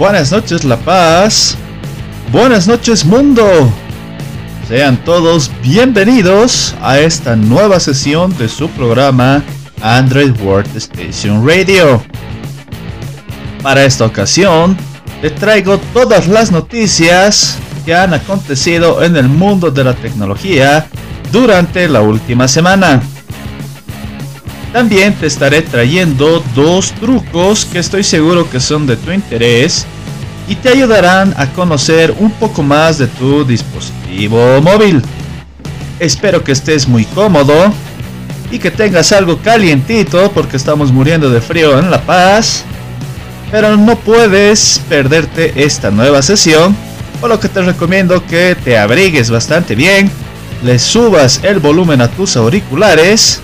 Buenas noches La Paz. Buenas noches mundo. Sean todos bienvenidos a esta nueva sesión de su programa Android World Station Radio. Para esta ocasión, te traigo todas las noticias que han acontecido en el mundo de la tecnología durante la última semana. También te estaré trayendo dos trucos que estoy seguro que son de tu interés y te ayudarán a conocer un poco más de tu dispositivo móvil. Espero que estés muy cómodo y que tengas algo calientito porque estamos muriendo de frío en La Paz. Pero no puedes perderte esta nueva sesión, por lo que te recomiendo que te abrigues bastante bien, le subas el volumen a tus auriculares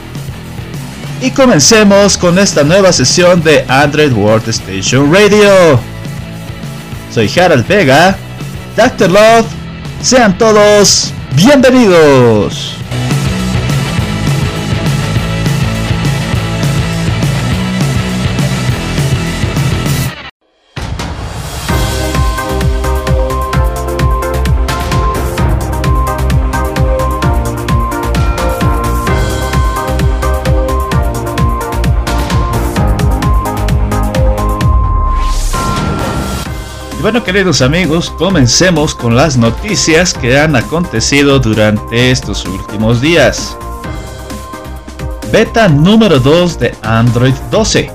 y comencemos con esta nueva sesión de Android World Station Radio. Soy Harold Vega, Dr. Love, sean todos bienvenidos. Bueno queridos amigos, comencemos con las noticias que han acontecido durante estos últimos días. Beta número 2 de Android 12.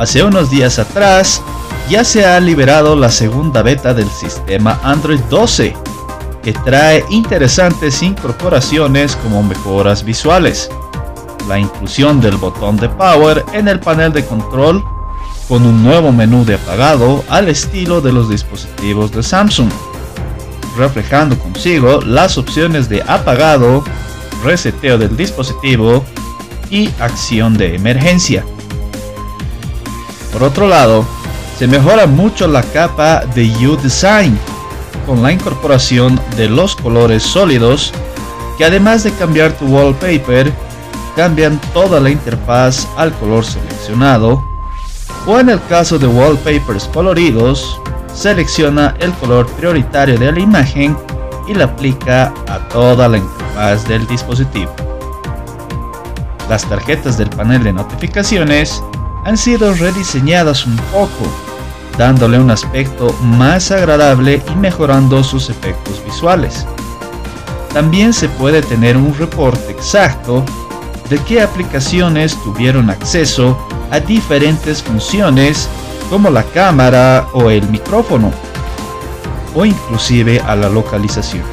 Hace unos días atrás ya se ha liberado la segunda beta del sistema Android 12, que trae interesantes incorporaciones como mejoras visuales, la inclusión del botón de power en el panel de control con un nuevo menú de apagado al estilo de los dispositivos de Samsung, reflejando consigo las opciones de apagado, reseteo del dispositivo y acción de emergencia. Por otro lado, se mejora mucho la capa de U-Design con la incorporación de los colores sólidos que además de cambiar tu wallpaper, cambian toda la interfaz al color seleccionado o en el caso de wallpapers coloridos, selecciona el color prioritario de la imagen y la aplica a toda la interfaz del dispositivo. Las tarjetas del panel de notificaciones han sido rediseñadas un poco, dándole un aspecto más agradable y mejorando sus efectos visuales. También se puede tener un reporte exacto de qué aplicaciones tuvieron acceso a diferentes funciones como la cámara o el micrófono o inclusive a la localización.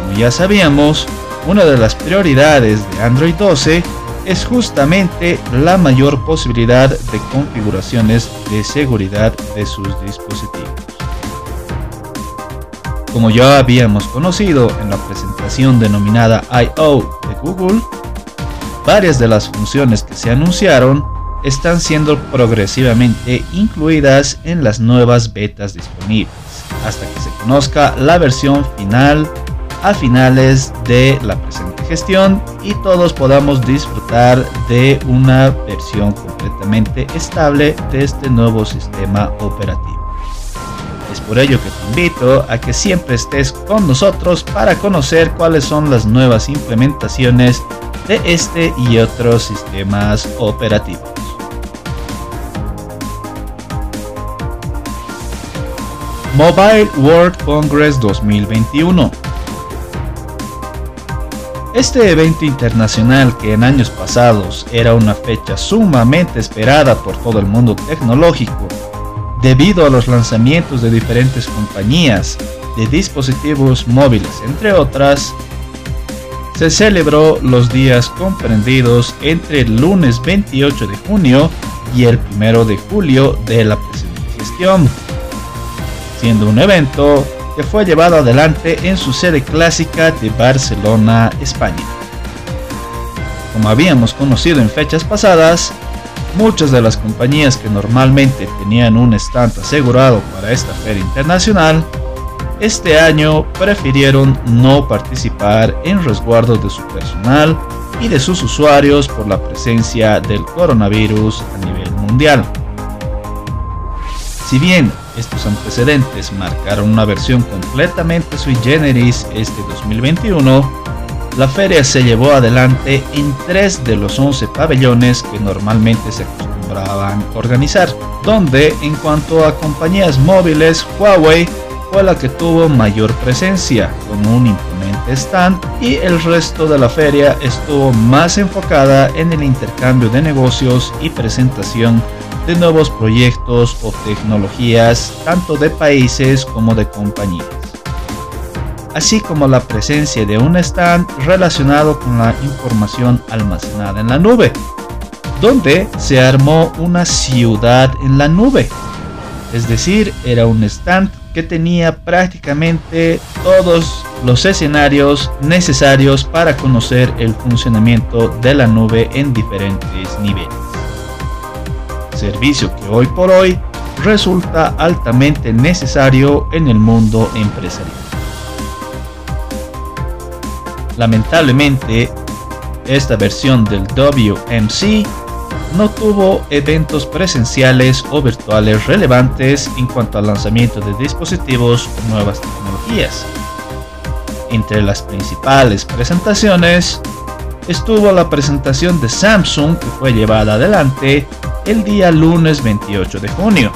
Como ya sabíamos, una de las prioridades de Android 12 es justamente la mayor posibilidad de configuraciones de seguridad de sus dispositivos. Como ya habíamos conocido en la presentación denominada I.O. de Google, varias de las funciones que se anunciaron están siendo progresivamente incluidas en las nuevas betas disponibles, hasta que se conozca la versión final a finales de la presente gestión y todos podamos disfrutar de una versión completamente estable de este nuevo sistema operativo. Es por ello que te invito a que siempre estés con nosotros para conocer cuáles son las nuevas implementaciones de este y otros sistemas operativos. Mobile World Congress 2021. Este evento internacional que en años pasados era una fecha sumamente esperada por todo el mundo tecnológico, debido a los lanzamientos de diferentes compañías de dispositivos móviles, entre otras, se celebró los días comprendidos entre el lunes 28 de junio y el 1 de julio de la presente gestión siendo un evento que fue llevado adelante en su sede clásica de Barcelona, España. Como habíamos conocido en fechas pasadas, muchas de las compañías que normalmente tenían un stand asegurado para esta feria internacional, este año prefirieron no participar en resguardo de su personal y de sus usuarios por la presencia del coronavirus a nivel mundial. Si bien estos antecedentes marcaron una versión completamente sui generis este 2021, la feria se llevó adelante en tres de los 11 pabellones que normalmente se acostumbraban organizar, donde en cuanto a compañías móviles, Huawei fue la que tuvo mayor presencia, con un imponente stand, y el resto de la feria estuvo más enfocada en el intercambio de negocios y presentación de nuevos proyectos o tecnologías, tanto de países como de compañías así como la presencia de un stand relacionado con la información almacenada en la nube, donde se armó una ciudad en la nube. Es decir, era un stand que tenía prácticamente todos los escenarios necesarios para conocer el funcionamiento de la nube en diferentes niveles. Servicio que hoy por hoy resulta altamente necesario en el mundo empresarial. Lamentablemente, esta versión del WMC no tuvo eventos presenciales o virtuales relevantes en cuanto al lanzamiento de dispositivos o nuevas tecnologías. Entre las principales presentaciones estuvo la presentación de Samsung que fue llevada adelante el día lunes 28 de junio.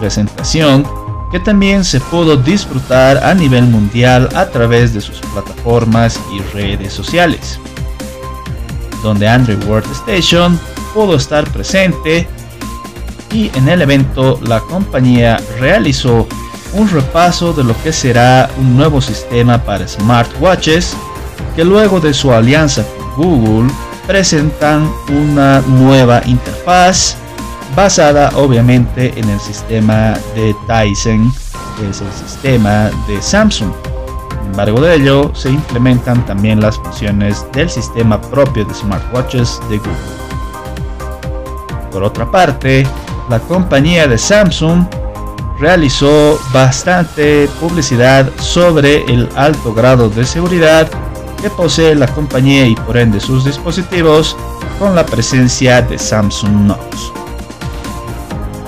Presentación que también se pudo disfrutar a nivel mundial a través de sus plataformas y redes sociales, donde Android Workstation pudo estar presente y en el evento la compañía realizó un repaso de lo que será un nuevo sistema para smartwatches que luego de su alianza con Google presentan una nueva interfaz basada obviamente en el sistema de Tyson, que es el sistema de Samsung. Sin embargo de ello, se implementan también las funciones del sistema propio de smartwatches de Google. Por otra parte, la compañía de Samsung realizó bastante publicidad sobre el alto grado de seguridad que posee la compañía y por ende sus dispositivos con la presencia de Samsung Knox.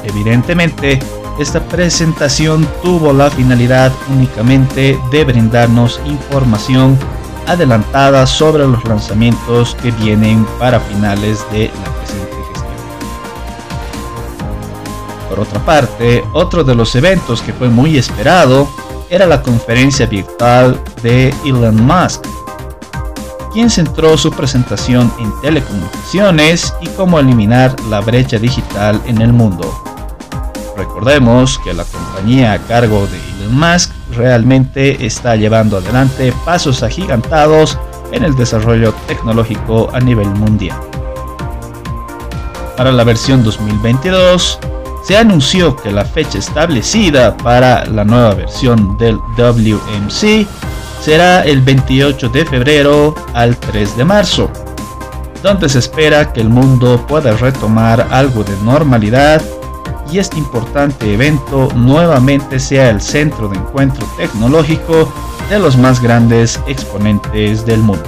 Evidentemente, esta presentación tuvo la finalidad únicamente de brindarnos información adelantada sobre los lanzamientos que vienen para finales de la presente Por otra parte, otro de los eventos que fue muy esperado era la conferencia virtual de Elon Musk, quien centró su presentación en telecomunicaciones y cómo eliminar la brecha digital en el mundo. Recordemos que la compañía a cargo de Elon Musk realmente está llevando adelante pasos agigantados en el desarrollo tecnológico a nivel mundial. Para la versión 2022, se anunció que la fecha establecida para la nueva versión del WMC será el 28 de febrero al 3 de marzo, donde se espera que el mundo pueda retomar algo de normalidad y este importante evento nuevamente sea el centro de encuentro tecnológico de los más grandes exponentes del mundo.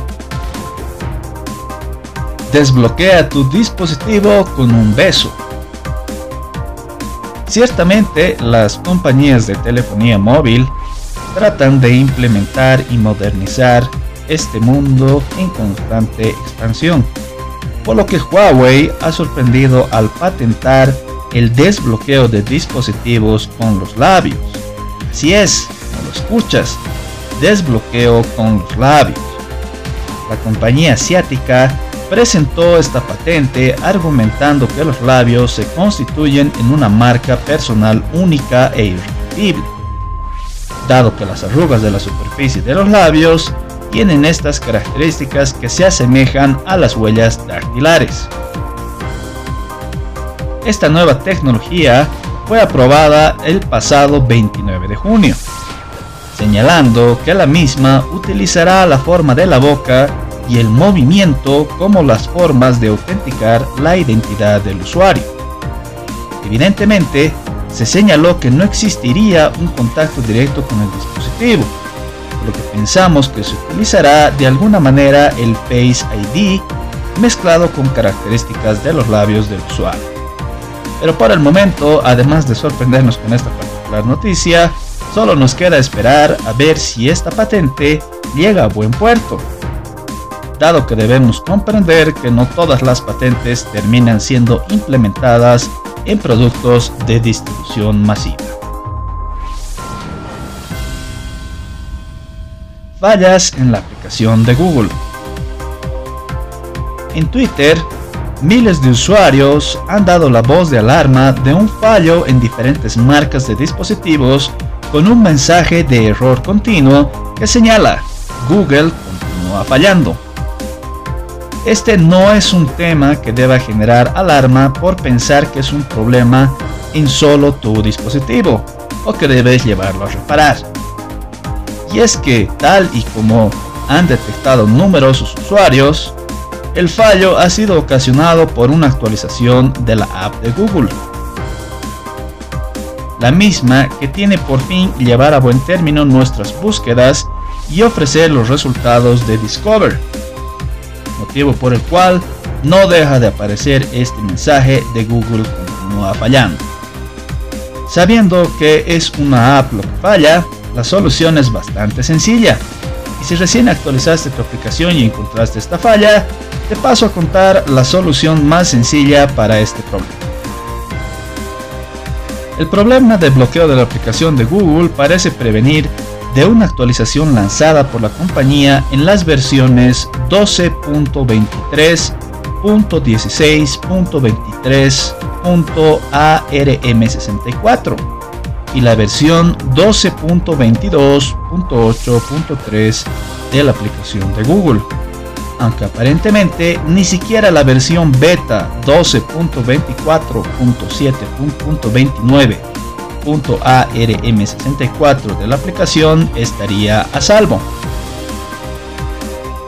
Desbloquea tu dispositivo con un beso. Ciertamente las compañías de telefonía móvil tratan de implementar y modernizar este mundo en constante expansión, por lo que Huawei ha sorprendido al patentar el desbloqueo de dispositivos con los labios. Si es, no lo escuchas, desbloqueo con los labios. La compañía asiática presentó esta patente argumentando que los labios se constituyen en una marca personal única e irrepetible, dado que las arrugas de la superficie de los labios tienen estas características que se asemejan a las huellas dactilares. Esta nueva tecnología fue aprobada el pasado 29 de junio, señalando que la misma utilizará la forma de la boca y el movimiento como las formas de autenticar la identidad del usuario. Evidentemente, se señaló que no existiría un contacto directo con el dispositivo, por lo que pensamos que se utilizará de alguna manera el Face ID mezclado con características de los labios del usuario. Pero por el momento, además de sorprendernos con esta particular noticia, solo nos queda esperar a ver si esta patente llega a buen puerto. Dado que debemos comprender que no todas las patentes terminan siendo implementadas en productos de distribución masiva. Fallas en la aplicación de Google. En Twitter, miles de usuarios han dado la voz de alarma de un fallo en diferentes marcas de dispositivos con un mensaje de error continuo que señala Google continúa fallando. Este no es un tema que deba generar alarma por pensar que es un problema en solo tu dispositivo o que debes llevarlo a reparar. Y es que tal y como han detectado numerosos usuarios, el fallo ha sido ocasionado por una actualización de la app de Google. La misma que tiene por fin llevar a buen término nuestras búsquedas y ofrecer los resultados de Discover. Por el cual no deja de aparecer este mensaje de Google continúa fallando. Sabiendo que es una app lo que falla, la solución es bastante sencilla. Y si recién actualizaste tu aplicación y encontraste esta falla, te paso a contar la solución más sencilla para este problema. El problema de bloqueo de la aplicación de Google parece prevenir de una actualización lanzada por la compañía en las versiones 12.23.16.23.ARM64 y la versión 12.22.8.3 de la aplicación de Google. Aunque aparentemente ni siquiera la versión beta 12.24.7.29.ARM64 de la aplicación estaría a salvo.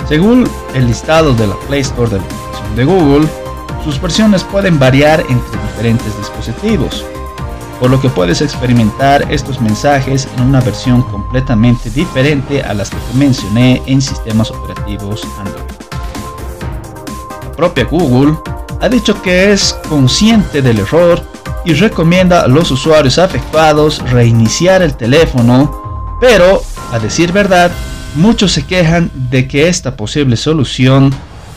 Según el listado de la Play Store de la aplicación de Google, sus versiones pueden variar entre diferentes dispositivos, por lo que puedes experimentar estos mensajes en una versión completamente diferente a las que te mencioné en sistemas operativos Android propia Google ha dicho que es consciente del error y recomienda a los usuarios afectados reiniciar el teléfono, pero, a decir verdad, muchos se quejan de que esta posible solución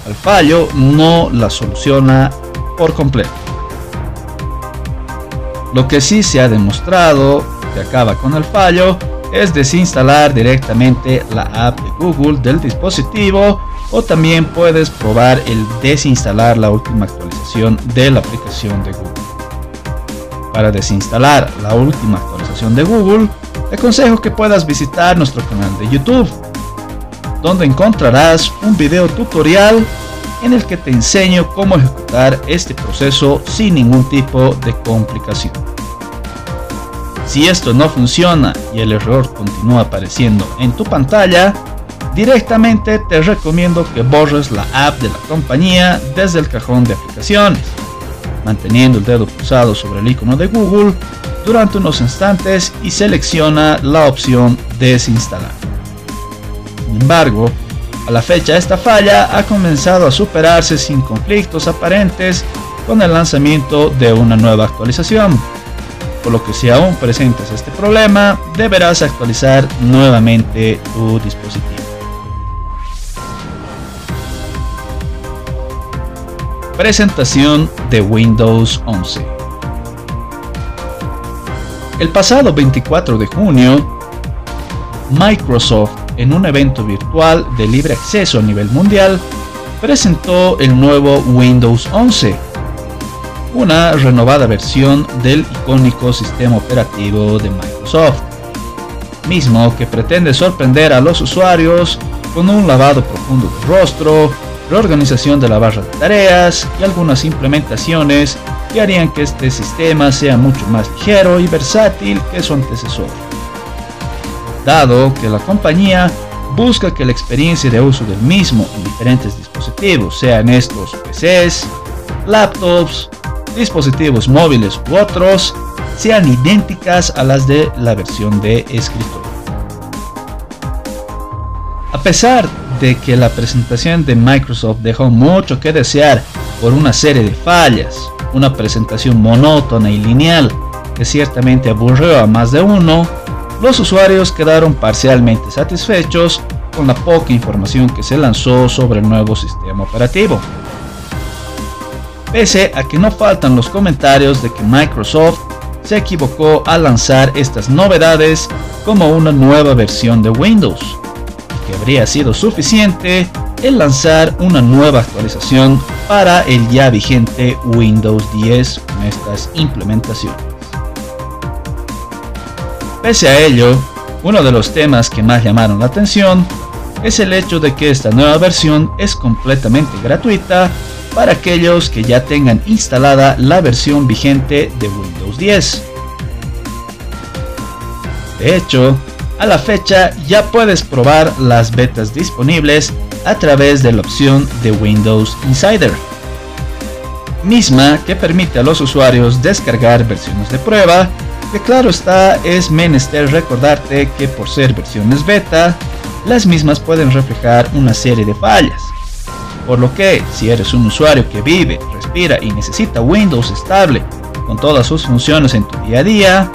al fallo no la soluciona por completo. Lo que sí se ha demostrado que acaba con el fallo es desinstalar directamente la app de Google del dispositivo o también puedes probar el desinstalar la última actualización de la aplicación de Google. Para desinstalar la última actualización de Google, te aconsejo que puedas visitar nuestro canal de YouTube, donde encontrarás un video tutorial en el que te enseño cómo ejecutar este proceso sin ningún tipo de complicación. Si esto no funciona y el error continúa apareciendo en tu pantalla, directamente te recomiendo que borres la app de la compañía desde el cajón de aplicaciones, manteniendo el dedo pulsado sobre el icono de Google durante unos instantes y selecciona la opción desinstalar. Sin embargo, a la fecha esta falla ha comenzado a superarse sin conflictos aparentes con el lanzamiento de una nueva actualización, por lo que si aún presentas este problema, deberás actualizar nuevamente tu dispositivo. Presentación de Windows 11. El pasado 24 de junio, Microsoft, en un evento virtual de libre acceso a nivel mundial, presentó el nuevo Windows 11, una renovada versión del icónico sistema operativo de Microsoft, mismo que pretende sorprender a los usuarios con un lavado profundo de rostro, reorganización de la barra de tareas y algunas implementaciones que harían que este sistema sea mucho más ligero y versátil que su antecesor. Dado que la compañía busca que la experiencia de uso del mismo en diferentes dispositivos, sean estos PCs, laptops, dispositivos móviles u otros, sean idénticas a las de la versión de escritorio. A pesar de que la presentación de Microsoft dejó mucho que desear por una serie de fallas, una presentación monótona y lineal que ciertamente aburrió a más de uno, los usuarios quedaron parcialmente satisfechos con la poca información que se lanzó sobre el nuevo sistema operativo. Pese a que no faltan los comentarios de que Microsoft se equivocó al lanzar estas novedades como una nueva versión de Windows, que habría sido suficiente el lanzar una nueva actualización para el ya vigente Windows 10 con estas implementaciones. Pese a ello, uno de los temas que más llamaron la atención es el hecho de que esta nueva versión es completamente gratuita para aquellos que ya tengan instalada la versión vigente de Windows 10. De hecho, a la fecha ya puedes probar las betas disponibles a través de la opción de Windows Insider, misma que permite a los usuarios descargar versiones de prueba, que claro está es menester recordarte que por ser versiones beta, las mismas pueden reflejar una serie de fallas. Por lo que, si eres un usuario que vive, respira y necesita Windows estable con todas sus funciones en tu día a día,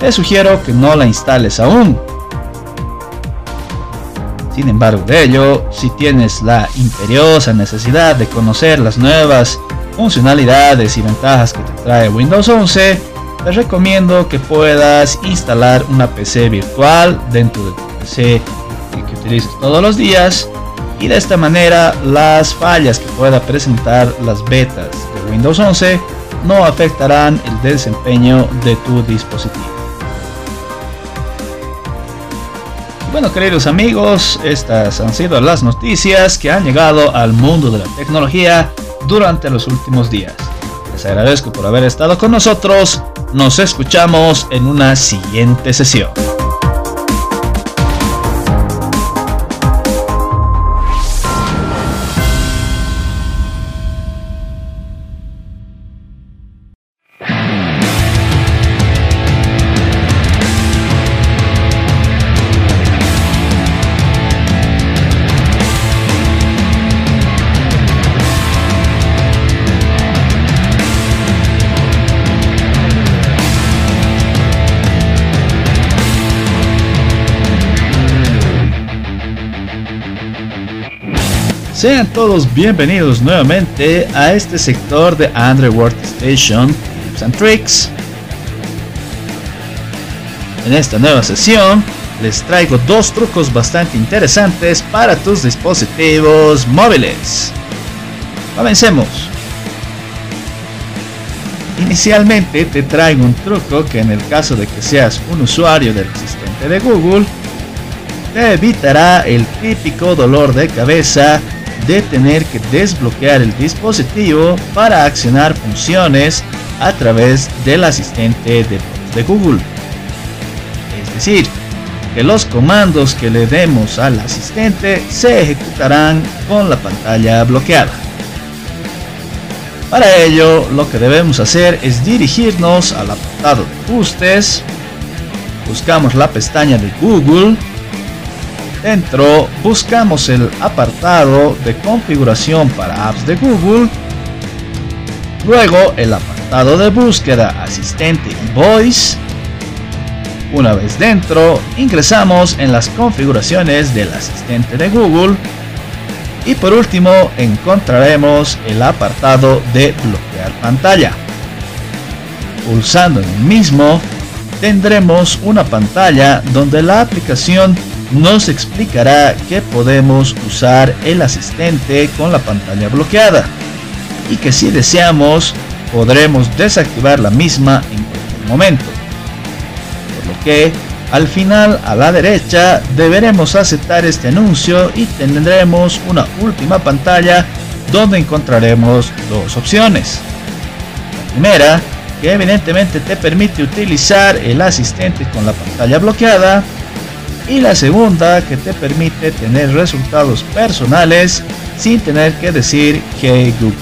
te sugiero que no la instales aún. Sin embargo de ello, si tienes la imperiosa necesidad de conocer las nuevas funcionalidades y ventajas que te trae Windows 11, te recomiendo que puedas instalar una PC virtual dentro de tu PC que utilices todos los días y de esta manera las fallas que pueda presentar las betas de Windows 11 no afectarán el desempeño de tu dispositivo. Bueno, queridos amigos, estas han sido las noticias que han llegado al mundo de la tecnología durante los últimos días. Les agradezco por haber estado con nosotros. Nos escuchamos en una siguiente sesión. Sean todos bienvenidos nuevamente a este sector de Android Workstation Tips and Tricks. En esta nueva sesión les traigo dos trucos bastante interesantes para tus dispositivos móviles. Comencemos. Inicialmente te traigo un truco que en el caso de que seas un usuario del asistente de Google, te evitará el típico dolor de cabeza de tener que desbloquear el dispositivo para accionar funciones a través del asistente de, Google. Es decir, que los comandos que le demos al asistente se ejecutarán con la pantalla bloqueada. Para ello, lo que debemos hacer es dirigirnos al apartado de ajustes, buscamos la pestaña de Google, Dentro buscamos el apartado de configuración para apps de Google. Luego el apartado de búsqueda asistente y voice. Una vez dentro, ingresamos en las configuraciones del asistente de Google. Y por último, encontraremos el apartado de bloquear pantalla. Pulsando en el mismo, tendremos una pantalla donde la aplicación nos explicará que podemos usar el asistente con la pantalla bloqueada y que si deseamos podremos desactivar la misma en cualquier momento. Por lo que al final a la derecha deberemos aceptar este anuncio y tendremos una última pantalla donde encontraremos dos opciones. La primera, que evidentemente te permite utilizar el asistente con la pantalla bloqueada y la segunda que te permite tener resultados personales sin tener que decir Hey Google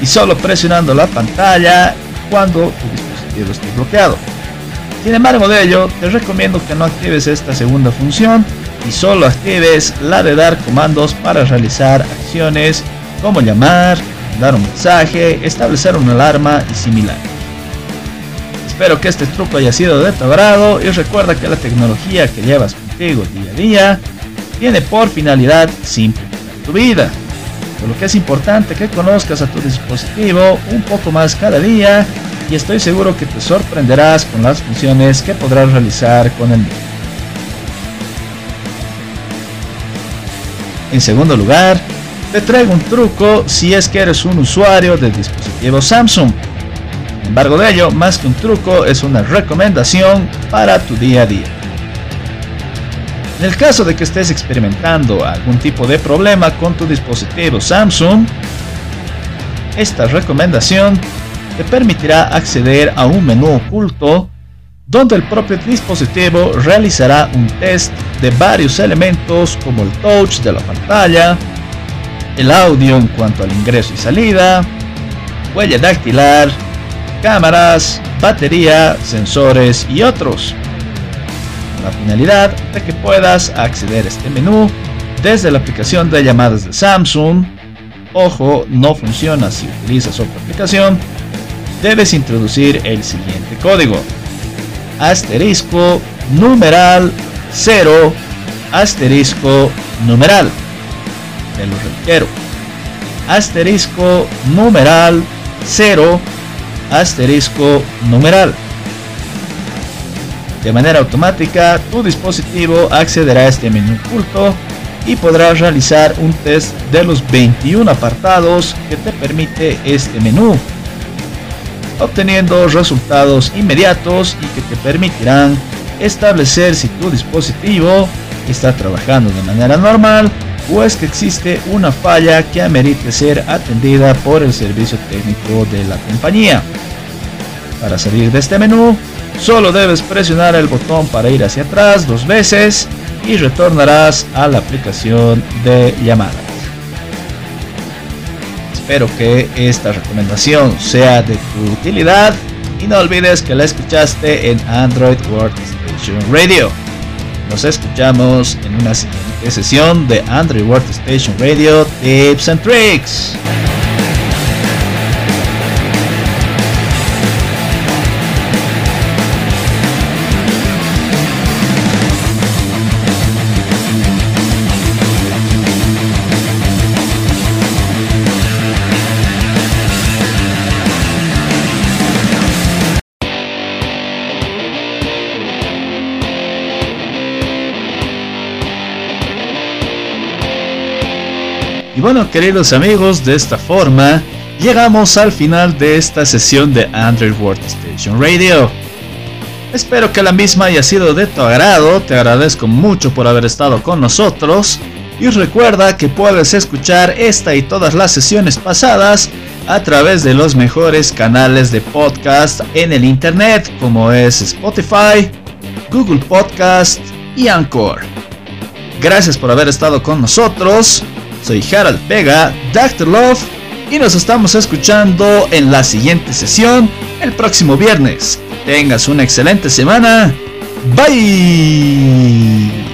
y solo presionando la pantalla cuando tu dispositivo esté bloqueado. Sin embargo de ello, te recomiendo que no actives esta segunda función y solo actives la de dar comandos para realizar acciones como llamar, mandar un mensaje, establecer una alarma y similar. Espero que este truco haya sido de tu agrado y recuerda que la tecnología que llevas día a día tiene por finalidad simplificar tu vida. Por lo que es importante que conozcas a tu dispositivo un poco más cada día y estoy seguro que te sorprenderás con las funciones que podrás realizar con el mismo. En segundo lugar, te traigo un truco si es que eres un usuario de dispositivo Samsung. Sin embargo de ello, más que un truco, es una recomendación para tu día a día. En el caso de que estés experimentando algún tipo de problema con tu dispositivo Samsung, esta recomendación te permitirá acceder a un menú oculto donde el propio dispositivo realizará un test de varios elementos como el touch de la pantalla, el audio en cuanto al ingreso y salida, huella dactilar, cámaras, batería, sensores y otros la finalidad de que puedas acceder a este menú desde la aplicación de llamadas de Samsung. Ojo, no funciona si utilizas otra aplicación. Debes introducir el siguiente código. Asterisco numeral 0 asterisco numeral. Te lo reitero. Asterisco numeral 0 asterisco numeral. De manera automática, tu dispositivo accederá a este menú oculto y podrás realizar un test de los 21 apartados que te permite este menú, obteniendo resultados inmediatos y que te permitirán establecer si tu dispositivo está trabajando de manera normal o es que existe una falla que amerite ser atendida por el servicio técnico de la compañía. Para salir de este menú, Solo debes presionar el botón para ir hacia atrás dos veces y retornarás a la aplicación de llamadas. Espero que esta recomendación sea de tu utilidad y no olvides que la escuchaste en Android Workstation Radio. Nos escuchamos en una siguiente sesión de Android Workstation Radio Tips and Tricks. Y bueno, queridos amigos, de esta forma llegamos al final de esta sesión de Android Workstation Radio. Espero que la misma haya sido de tu agrado, te agradezco mucho por haber estado con nosotros y recuerda que puedes escuchar esta y todas las sesiones pasadas a través de los mejores canales de podcast en el internet como es Spotify, Google Podcast y Anchor. Gracias por haber estado con nosotros. Soy Harald Pega, Dr. Love, y nos estamos escuchando en la siguiente sesión el próximo viernes. Tengas una excelente semana. Bye.